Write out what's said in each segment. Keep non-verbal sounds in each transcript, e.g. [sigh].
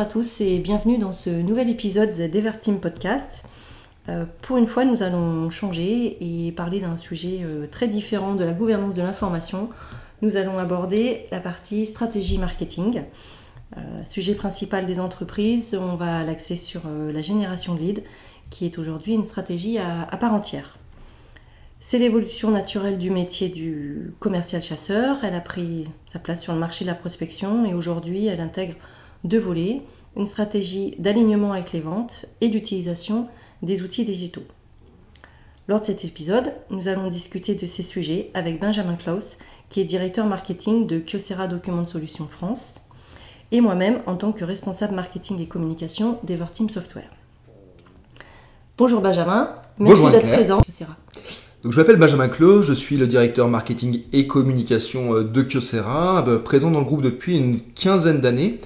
à tous et bienvenue dans ce nouvel épisode d'Everteam Podcast. Euh, pour une fois, nous allons changer et parler d'un sujet euh, très différent de la gouvernance de l'information. Nous allons aborder la partie stratégie marketing. Euh, sujet principal des entreprises, on va l'axer sur la génération de leads, qui est aujourd'hui une stratégie à, à part entière. C'est l'évolution naturelle du métier du commercial chasseur. Elle a pris sa place sur le marché de la prospection et aujourd'hui elle intègre deux volets, une stratégie d'alignement avec les ventes et d'utilisation des outils digitaux. Lors de cet épisode, nous allons discuter de ces sujets avec Benjamin Klaus, qui est directeur marketing de Kyocera Document Solutions France, et moi-même en tant que responsable marketing et communication d'Everteam Software. Bonjour Benjamin, merci d'être présent. Donc, je m'appelle Benjamin Klaus, je suis le directeur marketing et communication euh, de Kyocera, euh, présent dans le groupe depuis une quinzaine d'années.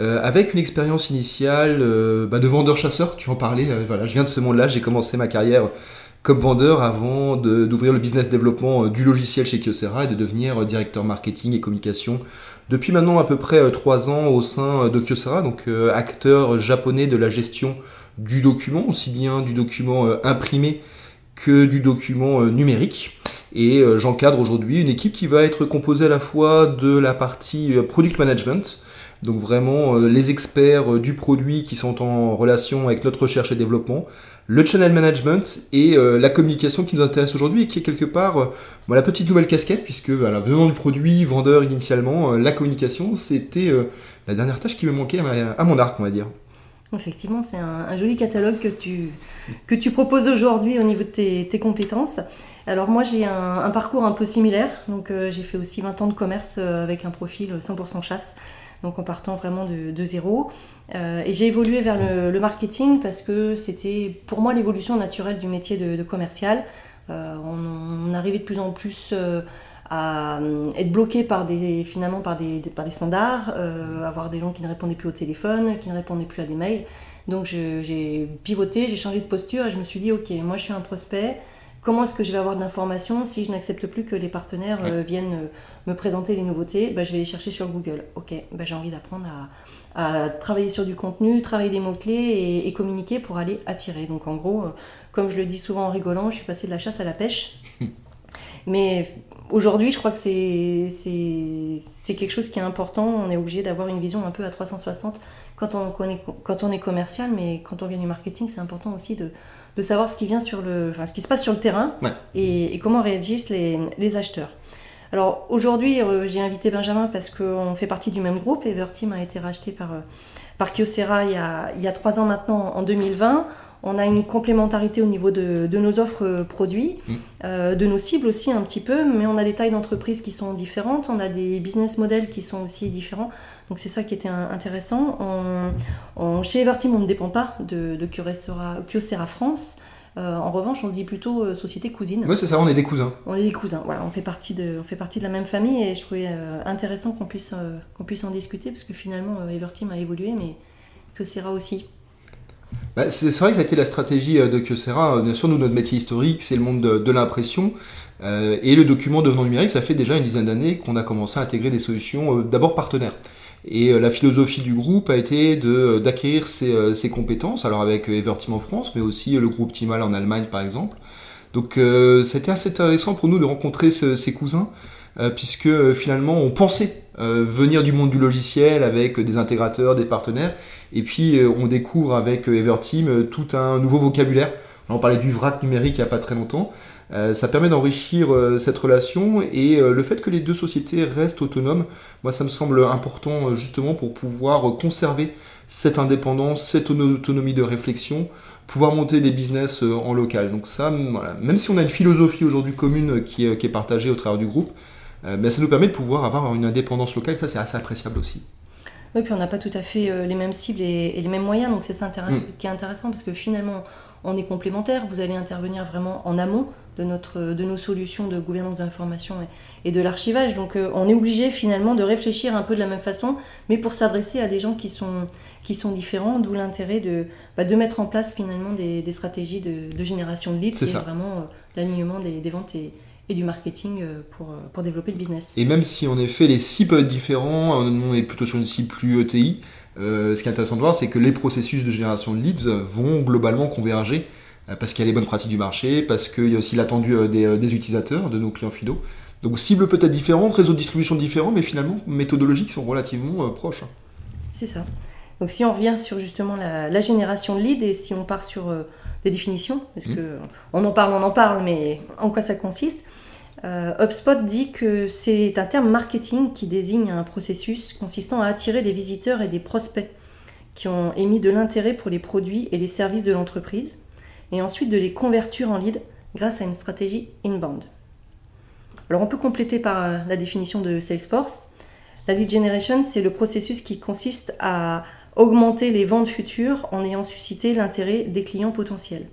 Euh, avec une expérience initiale euh, bah, de vendeur-chasseur, tu en parlais, euh, voilà, je viens de ce monde-là, j'ai commencé ma carrière comme vendeur avant d'ouvrir le business développement du logiciel chez Kyocera et de devenir directeur marketing et communication depuis maintenant à peu près trois ans au sein de Kyocera, donc acteur japonais de la gestion du document, aussi bien du document imprimé que du document numérique. Et j'encadre aujourd'hui une équipe qui va être composée à la fois de la partie product management, donc vraiment euh, les experts euh, du produit qui sont en relation avec notre recherche et développement, le channel management et euh, la communication qui nous intéresse aujourd'hui et qui est quelque part la petite nouvelle casquette puisque voilà, venant du produit, vendeur initialement, la communication c'était la dernière tâche qui me manquait à, mon arc on va dire. Effectivement, c'est un, joli catalogue que tu, que tu proposes aujourd'hui au niveau de tes, compétences. Alors moi j'ai un, parcours un peu similaire, donc j'ai fait aussi 20 ans de commerce avec un profil 100% chasse donc en partant vraiment de, zéro. Euh, et j'ai évolué vers le, marketing parce que c'était pour moi l'évolution naturelle du métier de, commercial. Euh, on, arrivait de plus en plus euh, à être bloqué par des, finalement par des, par des standards, avoir des gens qui ne répondaient plus au téléphone, qui ne répondaient plus à des mails. Donc j'ai pivoté, j'ai changé de posture et je me suis dit, ok, moi je suis un prospect, comment est-ce que je vais avoir de l'information si je n'accepte plus que les partenaires euh, viennent euh, me présenter les nouveautés bah, Je vais les chercher sur Google. Ok, bah, j'ai envie d'apprendre à, travailler sur du contenu, travailler des mots-clés et, communiquer pour aller attirer. Donc en gros, euh, comme je le dis souvent en rigolant, je suis passée de la chasse à la pêche. [laughs] Mais aujourd'hui, je crois que c'est quelque chose qui est important. On est obligé d'avoir une vision un peu à 360 quand on, quand on est commercial, mais quand on vient du marketing, c'est important aussi de de savoir ce qui vient sur le, enfin, ce qui se passe sur le terrain et, comment réagissent les, les acheteurs. Alors aujourd'hui, euh, j'ai invité Benjamin parce qu'on fait partie du même groupe. Everteam a été racheté par, euh, par Kyocera il y, a, il y a trois ans maintenant, en 2020. On a une complémentarité au niveau de, nos offres euh, produits, mm. euh, de nos cibles aussi un petit peu, mais on a des tailles d'entreprise qui sont différentes, on a des business models qui sont aussi différents. Donc c'est ça qui était intéressant. chez Everteam, on ne dépend pas de, de Kyocera, France. Euh, en revanche, on se dit plutôt société cousine. Oui, c'est ça, on est des cousins. On est des cousins, voilà, on fait partie de, on fait partie de la même famille et je trouvais intéressant qu'on puisse, qu'on puisse en discuter parce que finalement, Everteam a évolué, mais Kyocera aussi. Bah, c'est vrai que ça a été la stratégie euh, de Kyocera. Bien sûr, nous, notre métier historique, c'est le monde de, l'impression. Euh, et le document devenant numérique, ça fait déjà une dizaine d'années qu'on a commencé à intégrer des solutions euh, d'abord partenaires. Et la philosophie du groupe a été d'acquérir ces, compétences, alors avec Everteam en France, mais aussi le groupe Timal en Allemagne par exemple. Donc c'était assez intéressant pour nous de rencontrer ces cousins, puisque finalement on pensait venir du monde du logiciel avec des intégrateurs, des partenaires, et puis euh, on découvre avec euh, Everteam euh, tout un nouveau vocabulaire. On parlait du vrac numérique il n'y a pas très longtemps. ça permet d'enrichir cette relation et le fait que les deux sociétés restent autonomes, moi ça me semble important justement pour pouvoir conserver cette indépendance, cette autonomie de réflexion, pouvoir monter des business en local. Donc ça, même si on a une philosophie aujourd'hui commune qui est, partagée au travers du groupe, ben, ça nous permet de pouvoir avoir une indépendance locale, ça c'est assez appréciable aussi. Oui, puis on n'a pas tout à fait euh, les mêmes cibles et, les mêmes moyens, donc c'est ça mm. qui est intéressant parce que finalement on est complémentaires. Vous allez intervenir vraiment en amont de, notre, de nos solutions de gouvernance de l'information et, de l'archivage. Donc euh, on est obligé finalement de réfléchir un peu de la même façon, mais pour s'adresser à des gens qui sont, qui sont différents, d'où l'intérêt de, bah, de mettre en place finalement des, stratégies de, génération de leads, c'est vraiment euh, l'alignement des, ventes et, et du marketing pour, pour développer le business. Et même si en effet les cibles peuvent être différents, on est plutôt sur une cible plus ETI, ce qui est intéressant de voir, c'est que les processus de génération de leads vont globalement converger parce qu'il y a les bonnes pratiques du marché, parce qu'il y a aussi l'attendu des, des, utilisateurs, de nos clients finaux. Donc cibles peut-être différentes, réseaux de distribution différents, mais finalement méthodologiques sont relativement proches. C'est ça. Donc si on revient sur justement la, génération de leads et si on part sur euh, des définitions, parce mmh. que on en parle, on en parle, mais en quoi ça consiste euh, HubSpot dit que c'est un terme marketing qui désigne un processus consistant à attirer des visiteurs et des prospects qui ont émis de l'intérêt pour les produits et les services de l'entreprise, et ensuite de les convertir en leads grâce à une stratégie inbound. Alors on peut compléter par euh, la définition de Salesforce. La lead generation, c'est le processus qui consiste à augmenter les ventes futures en ayant suscité l'intérêt des clients potentiels.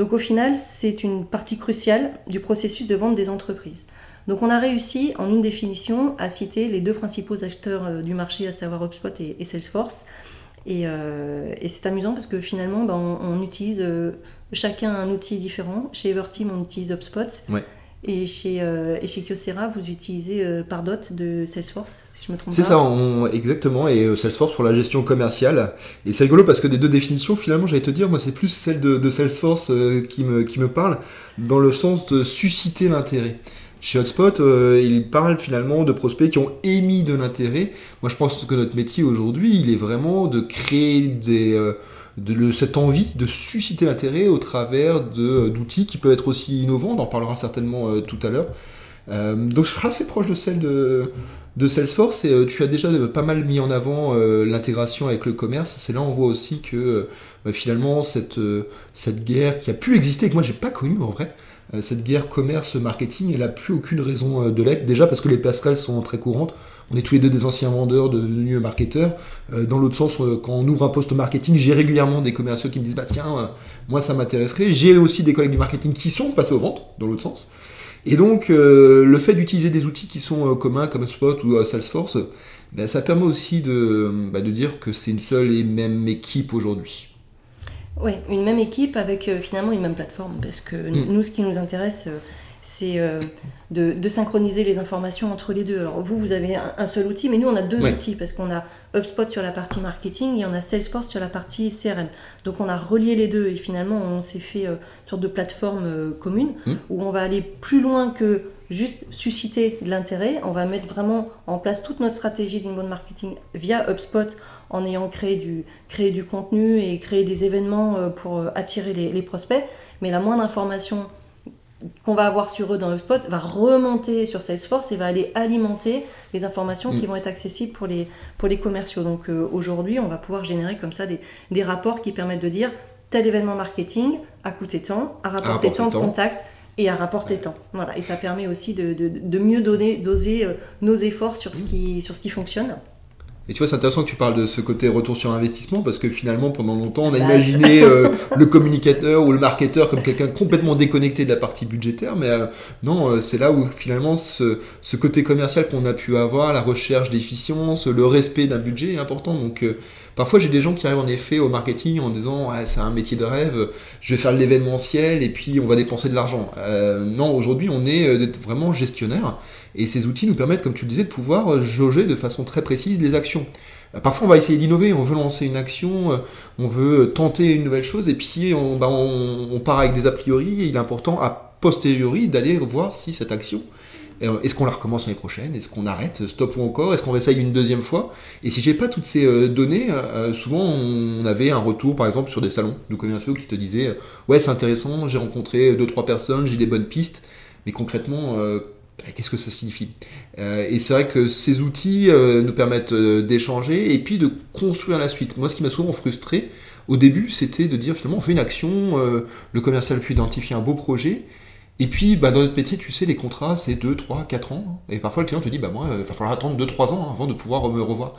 Donc au final, c'est une partie cruciale du processus de vente des entreprises. Donc on a réussi en une définition à citer les deux principaux acteurs euh, du marché, à savoir HubSpot et, Salesforce. Euh, et, c'est amusant parce que finalement, ben, on, utilise euh, chacun un outil différent. Chez Everteam, on utilise HubSpot. Et chez, et chez Kyocera, vous utilisez Pardot de Salesforce. C'est ça, exactement, et euh, Salesforce pour la gestion commerciale. Et c'est rigolo parce que des deux définitions, finalement, j'allais te dire, moi, c'est plus celle de, Salesforce euh, qui, me, qui me parle, dans le sens de susciter l'intérêt. Chez Hotspot, euh, il parle finalement de prospects qui ont émis de l'intérêt. Moi, je pense que notre métier aujourd'hui, il est vraiment de créer des, de, cette envie de susciter l'intérêt au travers d'outils qui peuvent être aussi innovants. On en parlera certainement tout à l'heure. donc, je serai assez proche de celle de, Salesforce et euh, tu as déjà pas mal mis en avant euh, l'intégration avec le commerce. C'est là on voit aussi que euh, bah, finalement cette, cette guerre qui a pu exister et que moi j'ai pas connu en vrai, cette guerre commerce-marketing, elle a plus aucune raison de l'être. Déjà parce que les passerelles sont très courantes. On est tous les deux des anciens vendeurs, devenus marketeurs. dans l'autre sens, quand on ouvre un poste marketing, j'ai régulièrement des commerciaux qui me disent bah tiens, moi ça m'intéresserait. J'ai aussi des collègues du marketing qui sont passés aux ventes, dans l'autre sens. Et donc, euh, le fait d'utiliser des outils qui sont euh, communs comme Spot ou euh, Salesforce, ben, ça permet aussi de, bah, de dire que c'est une seule et même équipe aujourd'hui. Oui, une même équipe avec finalement une même plateforme, parce que mm. nous, ce qui nous intéresse, c'est euh, de, synchroniser les informations entre les deux. Alors vous, vous avez un, seul outil, mais nous, on a deux outils parce qu'on a HubSpot sur la partie marketing et on a Salesforce sur la partie CRM. Donc on a relié les deux et finalement, on s'est fait euh, une sorte de plateforme euh, commune mmh. où on va aller plus loin que juste susciter de l'intérêt. On va mettre vraiment en place toute notre stratégie d'inbound marketing via HubSpot en ayant créé du, créé du contenu et créé des événements pour attirer les, les prospects. Mais la moindre information qu'on va avoir sur eux dans le spot va remonter sur Salesforce et va aller alimenter les informations qui mm. vont être accessibles pour les, pour les commerciaux. Donc euh, aujourd'hui, on va pouvoir générer comme ça des, des, rapports qui permettent de dire tel événement marketing a coûté tant, a rapporté tant de contacts et a rapporté tant. Voilà. Et ça permet aussi de, de, de mieux donner, doser euh, nos efforts sur ce, mm. qui, sur ce qui fonctionne. Et tu vois, c'est intéressant que tu parles de ce côté retour sur investissement parce que finalement, pendant longtemps, on a imaginé [laughs] euh, le communicateur ou le marketeur comme quelqu'un complètement déconnecté de la partie budgétaire. Mais euh, non, euh, c'est là où finalement ce, ce côté commercial qu'on a pu avoir, la recherche d'efficience, le respect d'un budget est important. Donc Parfois, j'ai des gens qui arrivent en effet au marketing en disant c'est un métier de rêve, je vais faire de l'événementiel et puis on va dépenser de l'argent. non, aujourd'hui, on est vraiment gestionnaire et ces outils nous permettent, comme tu le disais, de pouvoir euh, jauger de façon très précise les actions. Euh, parfois, on va essayer d'innover, on veut lancer une action, euh, on veut tenter une nouvelle chose, et puis bah, on, on, part avec des a priori, il est important à posteriori d'aller voir si cette action, est-ce qu'on la recommence l'année prochaine, est-ce qu'on arrête, stop ou encore, est-ce qu'on essaye une deuxième fois? Et si j'ai pas toutes ces données, souvent on avait un retour, par exemple, sur des salons. De commerciaux qui te disaient, ouais c'est intéressant, j'ai rencontré deux trois personnes, j'ai des bonnes pistes, mais concrètement bah, qu'est-ce que ça signifie? Euh, Et c'est vrai que ces outils euh, nous permettent euh, d'échanger et puis de construire la suite. Moi, ce qui m'a souvent frustré au début, c'était de dire finalement on fait une action, le commercial peut identifier un beau projet, et puis, bah, dans notre métier, tu sais, les contrats, c'est 2, 3, 4 ans. Et parfois, le client te dit, bah, moi, il va falloir attendre 2, 3 ans avant de pouvoir me revoir.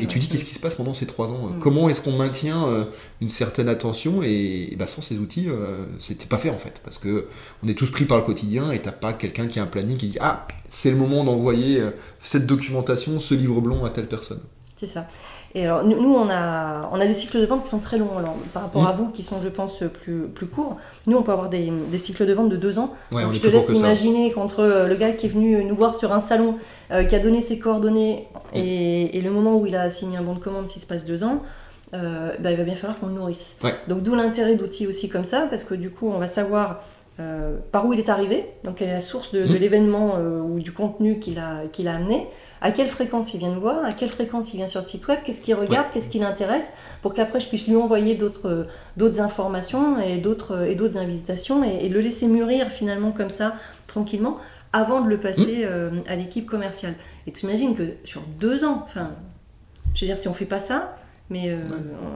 et tu dis, qu'est-ce qui se passe pendant ces 3 ans mm. Comment est-ce qu'on maintient euh, une certaine attention? Et, bah, sans ces outils, euh, c'était pas fait, en fait. Parce que on est tous pris par le quotidien et t'as pas quelqu'un qui a un planning qui dit, ah, c'est le moment d'envoyer euh, cette documentation, ce livre blanc à telle personne. C'est ça. Et alors, nous, on, a, on a des cycles de vente qui sont très longs. Alors, par rapport à vous, qui sont, je pense, plus, plus courts, nous, on peut avoir des, des cycles de vente de deux ans. Donc, je te laisse imaginer qu'entre le gars qui est venu nous voir sur un salon, qui a donné ses coordonnées, et, et, le moment où il a signé un bon de commande, s'il se passe deux ans, euh, bah, il va bien falloir qu'on le nourrisse. Donc d'où l'intérêt d'outils aussi comme ça, parce que du coup on va savoir euh, par où il est arrivé, donc quelle est la source de, mmh. l'événement euh, ou du contenu qu'il a, a amené, à quelle fréquence il vient nous voir, à quelle fréquence il vient sur le site web, qu'est-ce qu'il regarde, qu'est-ce qui l'intéresse, pour qu'après je puisse lui envoyer d'autres, informations et d'autres, invitations et, le laisser mûrir finalement comme ça, tranquillement, avant de le passer mmh. à l'équipe commerciale. Et tu imagines que sur deux ans, enfin, je veux dire, si on fait pas ça, mais euh,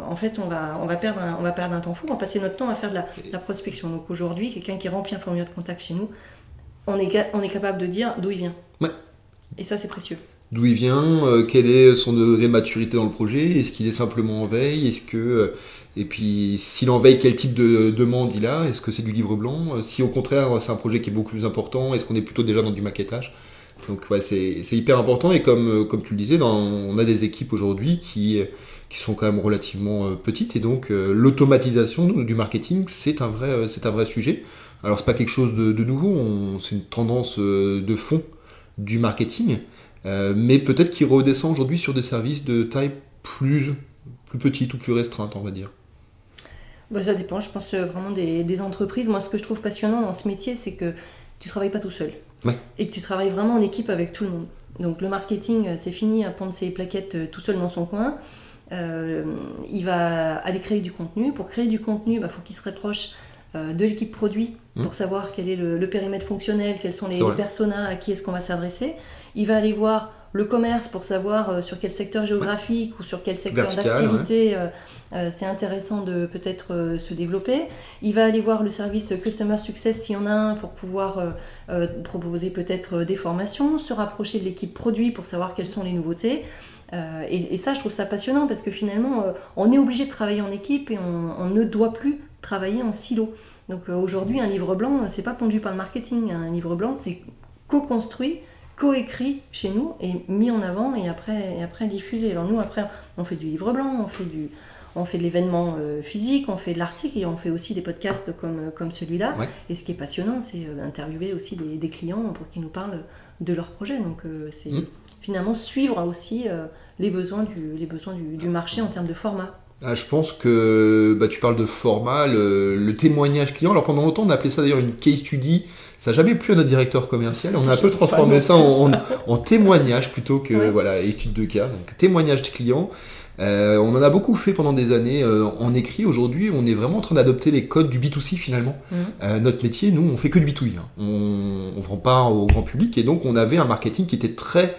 en fait, on va, on, va perdre un, on va perdre un temps fou, on va passer notre temps à faire de la, prospection. Donc aujourd'hui, quelqu'un qui remplit un formulaire de contact chez nous, on est, on est capable de dire d'où il vient. Ouais. Et ça, c'est précieux. D'où il vient, euh, quel est son degré de maturité dans le projet, est-ce qu'il est simplement en veille, est-ce que. Euh, et puis, s'il en veille, quel type de demande il a Est-ce que c'est du livre blanc? Si au contraire, c'est un projet qui est beaucoup plus important, est-ce qu'on est plutôt déjà dans du maquettage? Donc ouais, c'est hyper important et comme, comme tu le disais, on a des équipes aujourd'hui qui, sont quand même relativement euh, petites et donc euh, l'automatisation du marketing c'est un vrai euh, sujet. Alors c'est pas quelque chose de, nouveau, c'est une tendance de fond du marketing, mais peut-être qu'il redescend aujourd'hui sur des services de taille plus plus petite ou plus restreinte, on va dire. Bah, ça dépend, je pense vraiment des, entreprises. Moi, ce que je trouve passionnant dans ce métier, c'est que tu travailles pas tout seul. Et que tu travailles vraiment en équipe avec tout le monde. Donc le marketing, c'est fini à prendre ses plaquettes tout seul dans son coin. Euh, il va aller créer du contenu. Pour créer du contenu, il bah, faut qu'il se rapproche euh, de l'équipe produit mmh. pour savoir quel est le, périmètre fonctionnel, quels sont les, personas, à qui est-ce qu'on va s'adresser. Il va aller voir le commerce pour savoir euh, sur quel secteur géographique ou sur quel secteur d'activité c'est intéressant de peut-être se développer. Il va aller voir le service Customer Success s'il y en a un pour pouvoir proposer peut-être des formations, se rapprocher de l'équipe produit pour savoir quelles sont les nouveautés. Euh, et, ça, je trouve ça passionnant parce que finalement, euh, on est obligé de travailler en équipe et on, ne doit plus travailler en silo. Donc euh, aujourd'hui, un livre blanc, c'est pas pondu par le marketing. Un livre blanc, c'est co-construit, co-écrit chez nous et mis en avant et après, et après diffusé. Alors nous, après, on fait du livre blanc, on fait du, on fait de l'événement physique, on fait de l'article et on fait aussi des podcasts comme, comme celui-là. Et ce qui est passionnant, c'est d'interviewer aussi des, clients pour qu'ils nous parlent de leur projet. Donc c'est mmh. finalement suivre aussi les besoins du, les besoins du, marché en termes de format. Ah, je pense que bah, tu parles de format, le, témoignage client. Alors pendant longtemps, on a appelé ça d'ailleurs une case study. Ça n'a jamais plu à notre directeur commercial. On a un peu transformé ça en, témoignage plutôt que voilà étude de cas. Donc témoignage de client. Euh, on en a beaucoup fait pendant des années euh, en écrit. Aujourd'hui, on est vraiment en train d'adopter les codes du B2C finalement. Mmh. Euh, notre métier, nous, on fait que du B2B. Hein. On ne vend pas au grand public et donc on avait un marketing qui était très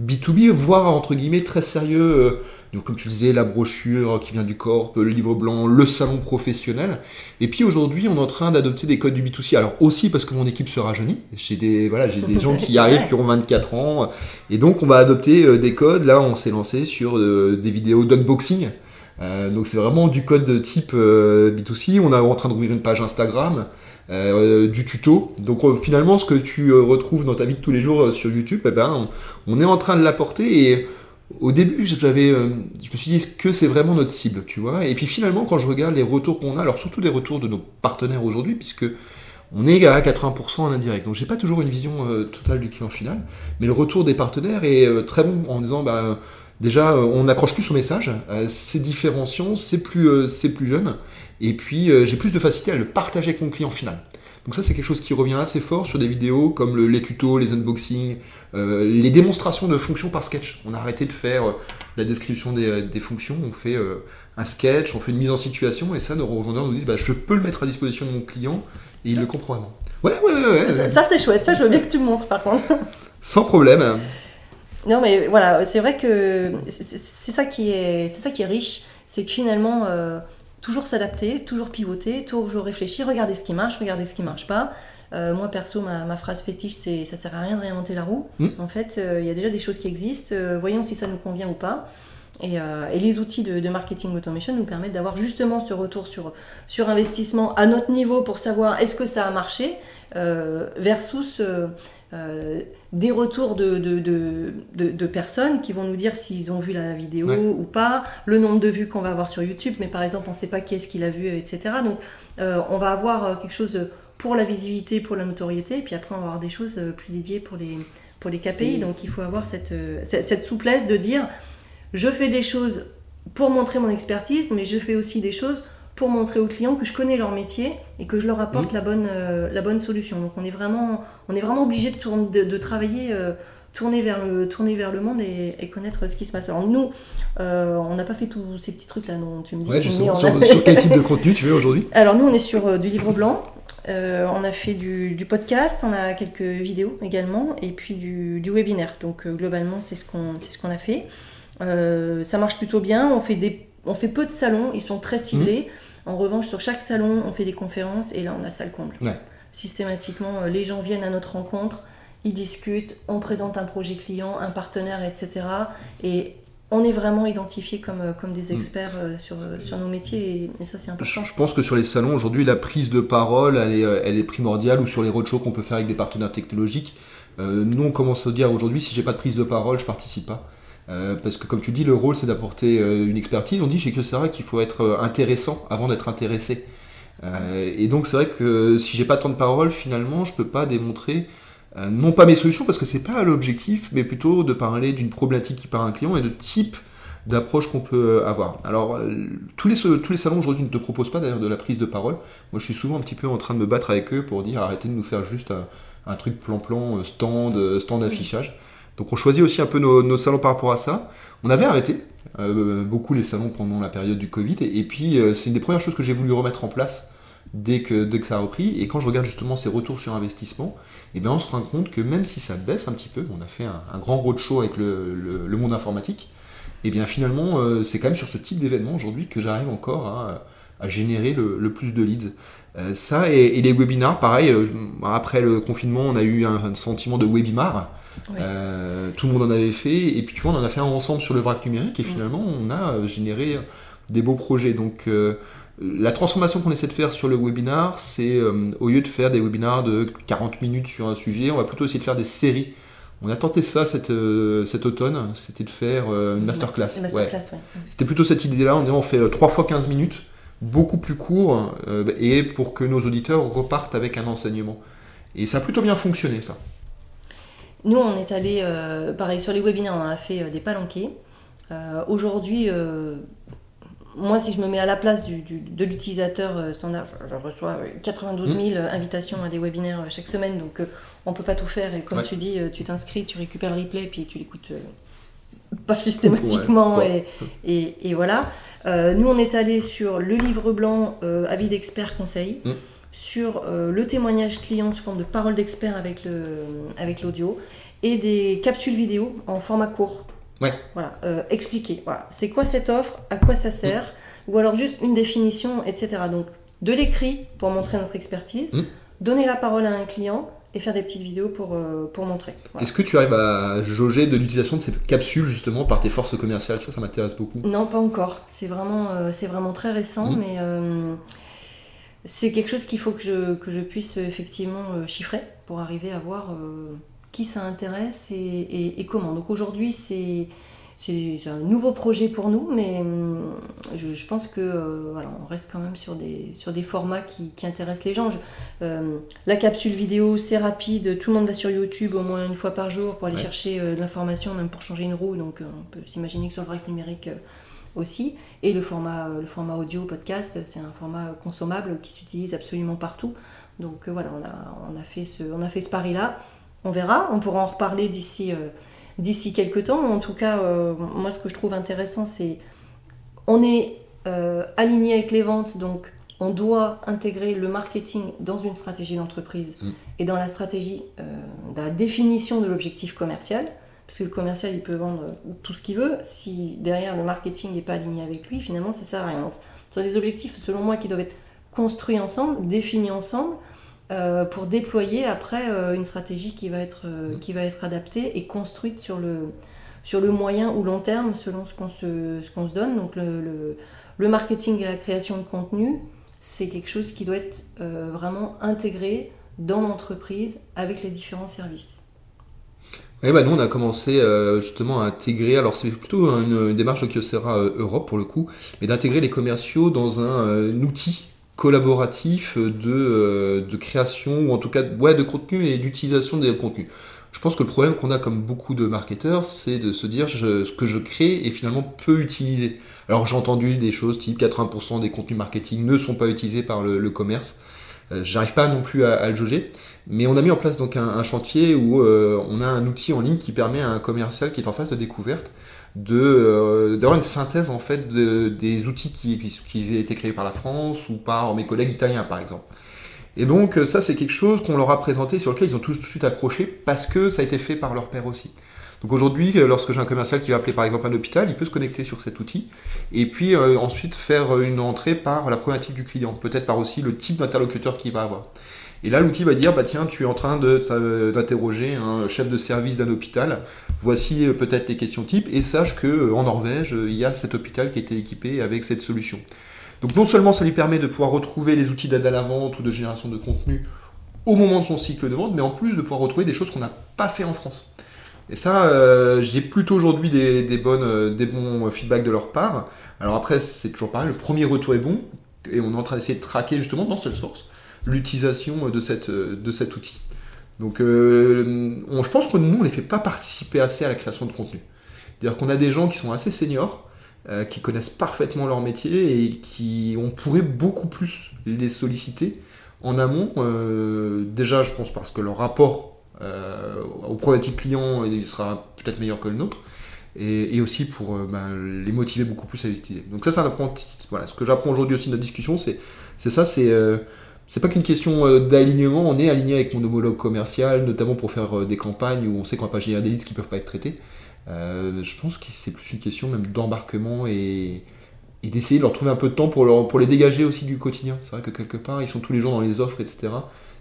B2B, voire entre guillemets très sérieux. Euh, donc, comme tu disais, la brochure qui vient du corp, le livre blanc, le salon professionnel. Et puis aujourd'hui, on est en train d'adopter des codes du B2C. Alors aussi parce que mon équipe se rajeunit. J'ai des, voilà, j'ai des [laughs] gens qui arrivent qui ont 24 ans. Et donc, on va adopter euh, des codes. Là, on s'est lancé sur euh, des vidéos d'unboxing. donc c'est vraiment du code de type B2C. On est en train d'ouvrir une page Instagram. Euh, du tuto. Donc euh, finalement, ce que tu euh, retrouves dans ta vie de tous les jours sur YouTube, eh ben, on, est en train de l'apporter. Et au début, j'avais, je me suis dit, que c'est vraiment notre cible, tu vois? Et puis finalement, quand je regarde les retours qu'on a, alors surtout les retours de nos partenaires aujourd'hui, puisque on est à 80% en indirect. Donc j'ai pas toujours une vision totale du client final, mais le retour des partenaires est très bon en disant, bah déjà, on accroche plus au message, c'est différenciant, c'est plus, c'est plus jeune. Et puis, euh, j'ai plus de facilité à le partager avec mon client final. Donc ça, c'est quelque chose qui revient assez fort sur des vidéos comme les tutos, les unboxings, euh, les démonstrations de fonctions par sketch. On a arrêté de faire euh, la description des, fonctions, on fait un sketch, on fait une mise en situation, et ça, nos revendeurs nous disent, bah, je peux le mettre à disposition de mon client, et il le comprend vraiment. Ouais, ouais, ouais. ouais, ça, c'est chouette, ça, je veux bien que tu me montres, par contre. [laughs] Sans problème. Non, mais voilà, c'est vrai que c'est ça, qui est, ça qui est riche, c'est que finalement toujours s'adapter, toujours pivoter, toujours réfléchir, regarder ce qui marche, regarder ce qui marche pas. Euh, moi perso, ma, phrase fétiche, c'est ça sert à rien de réinventer la roue. Hmm. En fait, euh, il y a déjà des choses qui existent. Euh, voyons si ça nous convient ou pas. Et, les outils de, marketing automation nous permettent d'avoir justement ce retour sur, sur investissement à notre niveau pour savoir est-ce que ça a marché versus euh, des retours de, de, personnes qui vont nous dire s'ils ont vu la vidéo ou pas, le nombre de vues qu'on va avoir sur YouTube, mais par exemple on ne sait pas qui est-ce qui l'a vu, etc. Donc euh, on va avoir euh, quelque chose pour la visibilité, pour la notoriété, et puis après on va avoir des choses plus dédiées pour les, pour les KPI. Donc il faut avoir cette, cette souplesse de dire je fais des choses pour montrer mon expertise, mais je fais aussi des choses pour montrer aux clients que je connais leur métier et que je leur apporte la, bonne, euh, la bonne solution. Donc on est vraiment, on est vraiment obligé de, de, travailler, euh, tourner, vers le, tourner vers le monde et, connaître ce qui se passe. Alors nous, euh, on n'a pas fait tous ces petits trucs là tu me dis. Ouais, justement, [laughs] sur, quel type de contenu tu veux aujourd'hui? Alors nous, on est sur du livre blanc. on a fait du, podcast, on a quelques vidéos également, et puis du, du webinaire. Donc globalement, c'est ce qu'on ce qu'on a fait. Ça marche plutôt bien. On fait des on fait peu de salons, ils sont très ciblés. Mmh. En revanche, sur chaque salon, on fait des conférences et là, on a salle comble. Systématiquement, euh, les gens viennent à notre rencontre, ils discutent, on présente un projet client, un partenaire, etc. Et on est vraiment identifié comme, euh, comme des mmh. experts euh, sur, sur nos métiers et, ça c'est important. Je pense que sur les salons aujourd'hui la prise de parole elle est, elle est primordiale ou sur les roadshows qu'on peut faire avec des partenaires technologiques. nous on commence à dire aujourd'hui si j'ai pas de prise de parole je participe pas. Euh, parce que comme tu dis, le rôle c'est d'apporter euh, une expertise. On dit chez vrai qu'il faut être euh, intéressant avant d'être intéressé. et donc c'est vrai que si j'ai pas tant de paroles, finalement, je peux pas démontrer non pas mes solutions parce que c'est pas l'objectif, mais plutôt de parler d'une problématique qui part un client et de type d'approche qu'on peut avoir. Alors, tous les, tous les salons aujourd'hui ne te proposent pas d'ailleurs de la prise de parole. Moi, je suis souvent un petit peu en train de me battre avec eux pour dire arrêtez de nous faire juste un, un truc plan-plan, stand, stand d'affichage. Donc on choisit aussi un peu nos, salons par rapport à ça. On avait arrêté euh, beaucoup les salons pendant la période du Covid, et, puis euh, c'est une des premières choses que j'ai voulu remettre en place dès que, dès ça a repris. Et quand je regarde justement ces retours sur investissement, eh bien on se rend compte que même si ça baisse un petit peu, on a fait un, grand roadshow avec le, le, monde informatique, et eh bien finalement euh, c'est quand même sur ce type d'événement aujourd'hui que j'arrive encore à, à générer le, plus de leads. ça et, les webinars, pareil, après le confinement, on a eu un, sentiment de webinar. Euh, tout le monde en avait fait, et puis tu vois, on en a fait un ensemble sur le vrac numérique, et finalement, on a euh, généré des beaux projets. Donc, euh, la transformation qu'on essaie de faire sur le webinar, c'est au lieu de faire des webinars de 40 minutes sur un sujet, on va plutôt essayer de faire des séries. On a tenté ça cet, cet automne, c'était de faire une masterclass. C'était plutôt cette idée-là, on, on fait 3 fois 15 minutes, beaucoup plus court, et pour que nos auditeurs repartent avec un enseignement. Et ça a plutôt bien fonctionné, ça. Nous, on est allé, euh, pareil, sur les webinaires, on a fait euh, des palanquets. Euh, aujourd'hui, moi, si je me mets à la place de l'utilisateur standard, je, reçois 92 000 mmh. invitations à des webinaires chaque semaine, donc on ne peut pas tout faire. Et comme tu dis, tu t'inscris, tu récupères le replay, puis tu l'écoutes pas systématiquement. et, voilà. nous, on est allé sur le livre blanc Avis d'expert conseil. Mmh sur euh, le témoignage client sous forme de parole d'expert avec, le, avec l'audio et des capsules vidéo en format court. Ouais. Voilà, euh, expliquer. Voilà, c'est quoi cette offre, à quoi ça sert, mm. ou alors juste une définition, etc. Donc, de l'écrit pour montrer notre expertise, mm. donner la parole à un client et faire des petites vidéos pour, euh, pour montrer. Est-ce que tu arrives à jauger de l'utilisation de ces capsules justement par tes forces commerciales? Ça, ça m'intéresse beaucoup. Non, pas encore. C'est vraiment, c'est vraiment très récent, mm. mais c'est quelque chose qu'il faut que je, que je, puisse effectivement euh, chiffrer pour arriver à voir euh, qui ça intéresse et, comment. Donc aujourd'hui, c'est un nouveau projet pour nous, mais hum, je, pense que euh, voilà, on reste quand même sur des, sur des formats qui, intéressent les gens. la capsule vidéo, c'est rapide, tout le monde va sur YouTube au moins une fois par jour pour aller chercher de l'information, même pour changer une roue. Donc on peut s'imaginer que sur le break numérique, aussi. Et le format, le format audio podcast, c'est un format consommable qui s'utilise absolument partout. Donc euh, voilà, on a, on a fait ce, on a fait ce pari-là. On verra, on pourra en reparler d'ici euh, d'ici quelques temps. En tout cas, euh, moi, ce que je trouve intéressant, c'est on est aligné avec les ventes, donc on doit intégrer le marketing dans une stratégie d'entreprise mm. et dans la stratégie de la définition de l'objectif commercial. Parce que le commercial, il peut vendre tout ce qu'il veut. Si derrière le marketing n'est pas aligné avec lui, finalement, ça sert à rien. Ce sont des objectifs, selon moi, qui doivent être construits ensemble, définis ensemble, euh, pour déployer après euh, une stratégie qui va, être, euh, qui va être adaptée et construite sur le, sur le moyen ou long terme selon ce qu'on se, ce qu'on se donne. Donc le, le, marketing et la création de contenu, c'est quelque chose qui doit être euh, vraiment intégré dans l'entreprise avec les différents services. Oui, bah nous on a commencé euh, justement à intégrer, alors c'est plutôt une, démarche de Kyocera Europe pour le coup, mais d'intégrer les commerciaux dans un, outil collaboratif de, de, création ou en tout cas ouais, de contenu et d'utilisation des contenus. Je pense que le problème qu'on a comme beaucoup de marketeurs, c'est de se dire ce que je crée est finalement peu utilisé. Alors j'ai entendu des choses type 80% des contenus marketing ne sont pas utilisés par le, commerce. Euh, j'arrive pas non plus à, le juger, mais on a mis en place donc un, chantier où euh, on a un outil en ligne qui permet à un commercial qui est en phase de découverte de euh, d'avoir une synthèse en fait des outils qui existent, qui ont été créés par la France ou par mes collègues italiens par exemple. Et donc ça c'est quelque chose qu'on leur a présenté sur lequel ils ont tout de suite accroché parce que ça a été fait par leur père aussi. Donc aujourd'hui, euh, lorsque j'ai un commercial qui va appeler par exemple un hôpital, il peut se connecter sur cet outil et puis euh, ensuite faire une entrée par la problématique du client, peut-être par aussi le type d'interlocuteur qu'il va avoir. Et là, l'outil va dire, bah tiens, tu es en train d'interroger un chef de service d'un hôpital. Voici peut-être les questions types et sache que en Norvège, il y a cet hôpital qui a été équipé avec cette solution. Donc non seulement ça lui permet de pouvoir retrouver les outils d'aide à la vente ou de génération de contenu au moment de son cycle de vente, mais en plus de pouvoir retrouver des choses qu'on n'a pas fait en France. Et ça, euh, j'ai plutôt aujourd'hui des, bonnes, euh, des bons feedbacks de leur part. Alors après, c'est toujours pareil, le premier retour est bon, et on est en train d'essayer de traquer justement dans Salesforce l'utilisation de, cette, de cet outil. Donc euh, je pense que nous, on ne les fait pas participer assez à la création de contenu. C'est-à-dire qu'on a des gens qui sont assez seniors, euh, qui connaissent parfaitement leur métier et qui on pourrait beaucoup plus les solliciter en amont. Euh, déjà, je pense parce que leur rapport euh, au problématique client il sera peut-être meilleur que le nôtre. Et, aussi pour ben, les motiver beaucoup plus à l'utiliser. Donc ça, c'est un apprentissage. Voilà, ce que j'apprends aujourd'hui aussi dans la discussion, c'est ça, c'est c'est pas qu'une question d'alignement, on est aligné avec mon homologue commercial, notamment pour faire des campagnes où on sait qu'on va pas gérer des leads qui peuvent pas être traités. Euh, je pense que c'est plus une question même d'embarquement et, d'essayer de leur trouver un peu de temps pour, pour les dégager aussi du quotidien. C'est vrai que quelque part, ils sont tous les jours dans les offres, etc.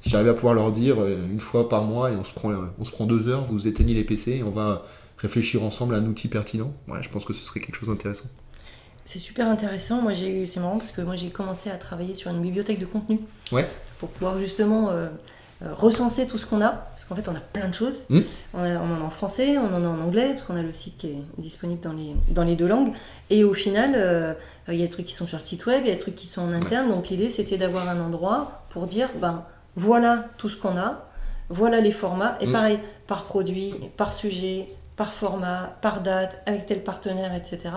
Si j'arrivais à pouvoir leur dire euh, une fois par mois et on se prend, on se prend deux heures, vous éteignez les PC et on va réfléchir ensemble à un outil pertinent, ouais, je pense que ce serait quelque chose d'intéressant. C'est super intéressant. Moi, j'ai c'est marrant parce que moi, j'ai commencé à travailler sur une bibliothèque de contenu. Ouais. Pour pouvoir justement euh, euh, recenser tout ce qu'on a, parce qu'en fait on a plein de choses. Hmm. On, en a en français, on en a en anglais, parce qu'on a le site qui est disponible dans les, dans les deux langues. Et au final, euh, il y a des trucs qui sont sur le site web, il y a des trucs qui sont en interne. Donc l'idée c'était d'avoir un endroit pour dire, ben voilà tout ce qu'on a, voilà les formats, et hmm. pareil, par produit, par sujet, par format, par date, avec tel partenaire, etc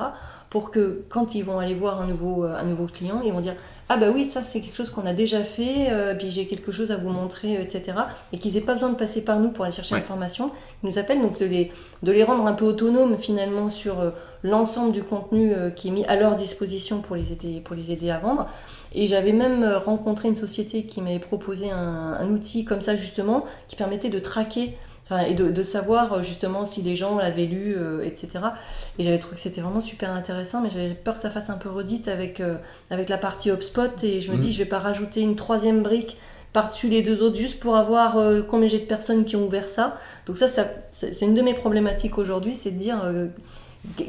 pour que quand ils vont aller voir un nouveau, euh, un nouveau client, ils vont dire Ah bah oui, ça c'est quelque chose qu'on a déjà fait, euh, puis j'ai quelque chose à vous montrer, euh, etc. Et qu'ils n'aient pas besoin de passer par nous pour aller chercher l'information. Ils nous appellent donc de les, de les rendre un peu autonomes finalement sur l'ensemble du contenu qui est mis à leur disposition pour les aider, pour les aider à vendre. Et j'avais même rencontré une société qui m'avait proposé un, un, outil comme ça justement, qui permettait de traquer et de, savoir euh, justement si les gens l'avaient lu, euh, etc. Et j'avais trouvé que c'était vraiment super intéressant, mais j'avais peur que ça fasse un peu redite avec, euh, avec la partie HubSpot. Et je me dis, mm. je vais pas rajouter une troisième brique par-dessus les deux autres juste pour avoir combien j'ai de personnes qui ont ouvert ça. Donc ça, ça c'est une de mes problématiques aujourd'hui, c'est de dire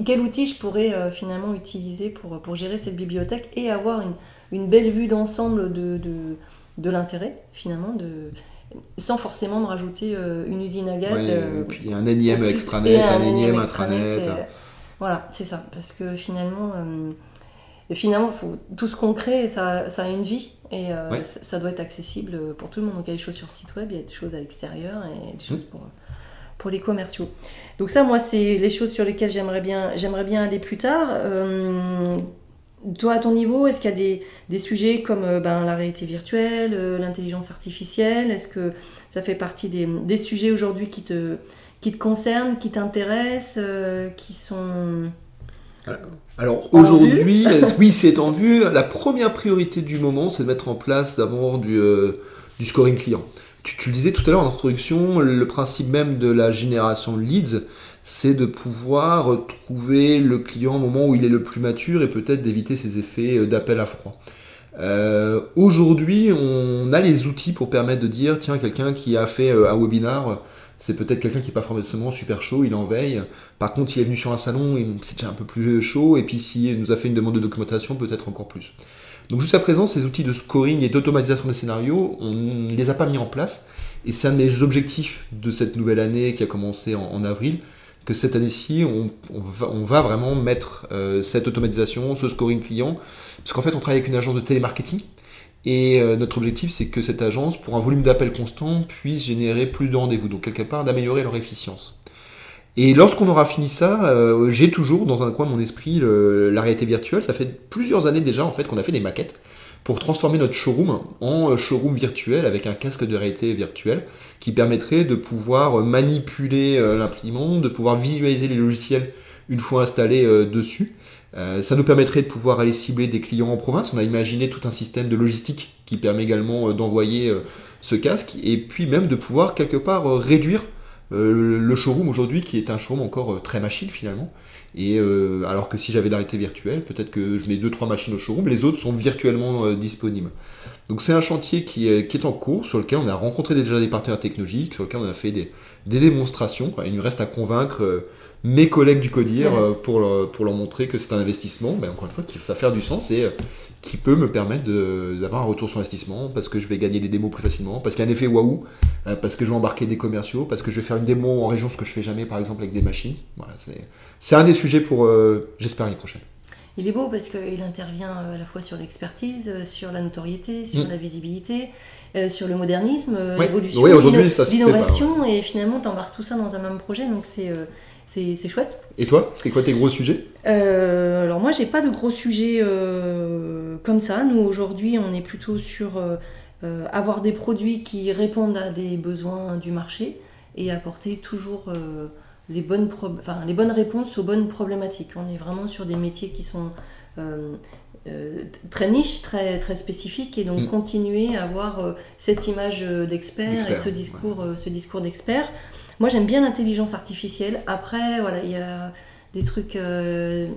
quel outil je pourrais finalement utiliser pour, pour gérer cette bibliothèque et avoir une, une belle vue d'ensemble de, de, de l'intérêt finalement de sans forcément me rajouter euh, une usine à gaz. et euh, puis un énième extranet, un, énième intranet. voilà, c'est ça. Parce que finalement, euh, finalement tout ce qu'on crée, ça, ça, a une vie. Et ça, doit être accessible pour tout le monde. Donc il y a des choses sur le site web, il y a des choses à l'extérieur et des choses mmh. pour, pour les commerciaux. Donc ça, moi, c'est les choses sur lesquelles j'aimerais bien, j'aimerais bien aller plus tard. Toi, à ton niveau, est-ce qu'il y a des, des, sujets comme euh, ben, la réalité virtuelle, euh, l'intelligence artificielle? Est-ce que ça fait partie des, des sujets aujourd'hui qui te, qui te concernent, qui t'intéressent, euh, qui sont... Alors aujourd'hui, oui, c'est en vue. La première priorité du moment, c'est de mettre en place d'abord du, du scoring client. Tu, tu, le disais tout à l'heure en introduction, le principe même de la génération de leads, c'est de pouvoir trouver le client au moment où il est le plus mature et peut-être d'éviter ces effets euh, d'appel à froid. Euh, aujourd'hui, on a les outils pour permettre de dire, tiens, quelqu'un qui a fait euh, un webinar C'est peut-être quelqu'un qui n'est pas forcément super chaud, il en veille. Par contre, il est venu sur un salon, c'est déjà un peu plus chaud. Et puis, s'il nous a fait une demande de documentation, peut-être encore plus. Donc, jusqu'à présent, ces outils de scoring et d'automatisation des scénarios, on ne les a pas mis en place. Et c'est un de mes objectifs de cette nouvelle année qui a commencé en, avril, cette année-ci, on, va, vraiment mettre euh, cette automatisation, ce scoring client, parce qu'en fait, on travaille avec une agence de télémarketing et euh, notre objectif, c'est que cette agence, pour un volume d'appels constant, puisse générer plus de rendez-vous, donc quelque part d'améliorer leur efficience. Et lorsqu'on aura fini ça, euh, j'ai toujours dans un coin de mon esprit la réalité virtuelle. Ça fait plusieurs années déjà en fait qu'on a fait des maquettes pour transformer notre showroom en euh, showroom virtuel avec un casque de réalité virtuelle qui permettrait de pouvoir manipuler l'imprimante, de pouvoir visualiser les logiciels une fois installés dessus euh, ça nous permettrait de pouvoir aller cibler des clients en province. On a imaginé tout un système de logistique qui permet également euh, d'envoyer euh, ce casque et puis même de pouvoir quelque part réduire le showroom aujourd'hui qui est un showroom encore très machine finalement. Et alors que si j'avais l'arrêté virtuel, peut-être que je mets 2-3 machines au showroom, les autres sont virtuellement disponibles. Donc c'est un chantier qui est, qui est, en cours, sur lequel on a rencontré déjà des partenaires technologiques, sur lequel on a fait des, des démonstrations. Il nous reste à convaincre mes collègues du CODIR euh, pour, leur, pour leur montrer que c'est un investissement, ben, encore une fois, qui va faire du sens et euh, qui peut me permettre d'avoir un retour sur investissement parce que je vais gagner des démos plus facilement, parce qu'il y a un effet waouh, euh, parce que je vais embarquer des commerciaux, parce que je vais faire une démo en région, ce que je fais jamais par exemple avec des machines. Voilà, c'est un des sujets pour, j'espère, l'année prochaine. Il est beau parce qu'il intervient à la fois sur l'expertise, sur la notoriété, sur mm. la visibilité, sur le modernisme, l'évolution, l'innovation, et finalement tu embarques tout ça dans un même projet, donc c'est c'est chouette. Et toi, c'est quoi tes gros sujets? Euh, Alors moi, j'ai pas de gros sujets euh, comme ça. Nous, aujourd'hui, on est plutôt sur euh, avoir des produits qui répondent à des besoins du marché et apporter toujours les, bonnes les bonnes réponses aux bonnes problématiques. On est vraiment sur des métiers qui sont très niches, très, très spécifiques, et donc mm. continuer à avoir cette image d'expert et ce discours, ce discours d'expert. Moi, j'aime bien l'intelligence artificielle. Après, voilà, il y a des trucs, euh,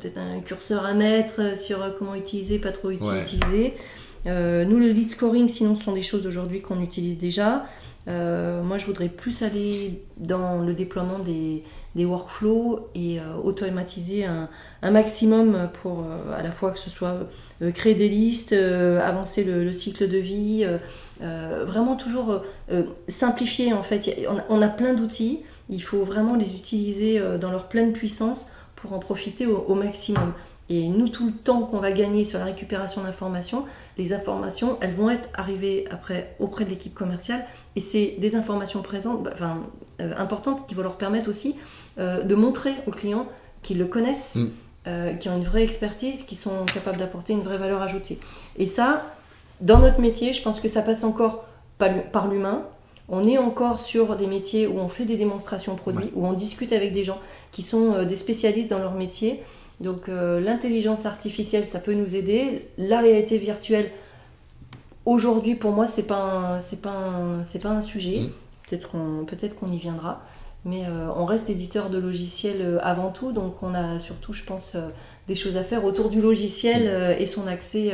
peut-être un curseur à mettre sur comment utiliser, pas trop utiliser. Euh, nous, le lead scoring, sinon, ce sont des choses aujourd'hui qu'on utilise déjà. Euh, moi, je voudrais plus aller dans le déploiement des, workflows et automatiser un, maximum pour à la fois que ce soit créer des listes, avancer le, le, cycle de vie, euh, vraiment toujours euh, euh, simplifier en fait. On a, plein d'outils, il faut vraiment les utiliser dans leur pleine puissance pour en profiter au, maximum. Et nous, tout le temps qu'on va gagner sur la récupération d'informations, les informations, elles vont être arrivées après auprès de l'équipe commerciale. Et c'est des informations présentes, bah, enfin, importantes qui vont leur permettre aussi de montrer aux clients qu'ils le connaissent, mm. qui ont une vraie expertise, qui sont capables d'apporter une vraie valeur ajoutée. Et ça, dans notre métier, je pense que ça passe encore par l'humain. On est encore sur des métiers où on fait des démonstrations produits, où on discute avec des gens qui sont euh, des spécialistes dans leur métier. Donc euh, l'intelligence artificielle, ça peut nous aider. La réalité virtuelle, aujourd'hui, pour moi, c'est pas c'est pas c'est pas un sujet. Mm. Peut-être qu'on peut-être qu'on y viendra. Mais euh, on reste éditeur de logiciels avant tout, donc on a surtout, je pense, des choses à faire autour du logiciel mm. et son accès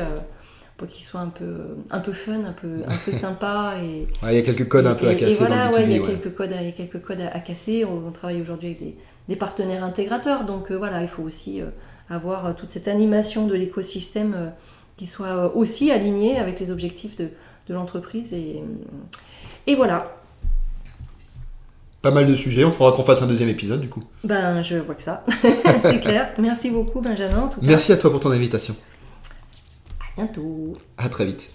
pour qu'il soit un peu, un peu fun, un peu, un peu [laughs] sympa. Et, il y a quelques codes un peu à casser. Et voilà, il y, a quelques codes, il y a quelques codes à, casser. On, travaille aujourd'hui avec des, des, partenaires intégrateurs, donc euh, voilà, il faut aussi euh, avoir euh, toute cette animation de l'écosystème qui soit aussi alignée avec les objectifs de, de l'entreprise. Et, et voilà. Pas mal de sujets, on faudra qu'on fasse un deuxième épisode du coup. Ben, je vois que ça, [laughs] c'est clair. Merci beaucoup Benjamin. Merci à toi pour ton invitation bientôt. À très vite.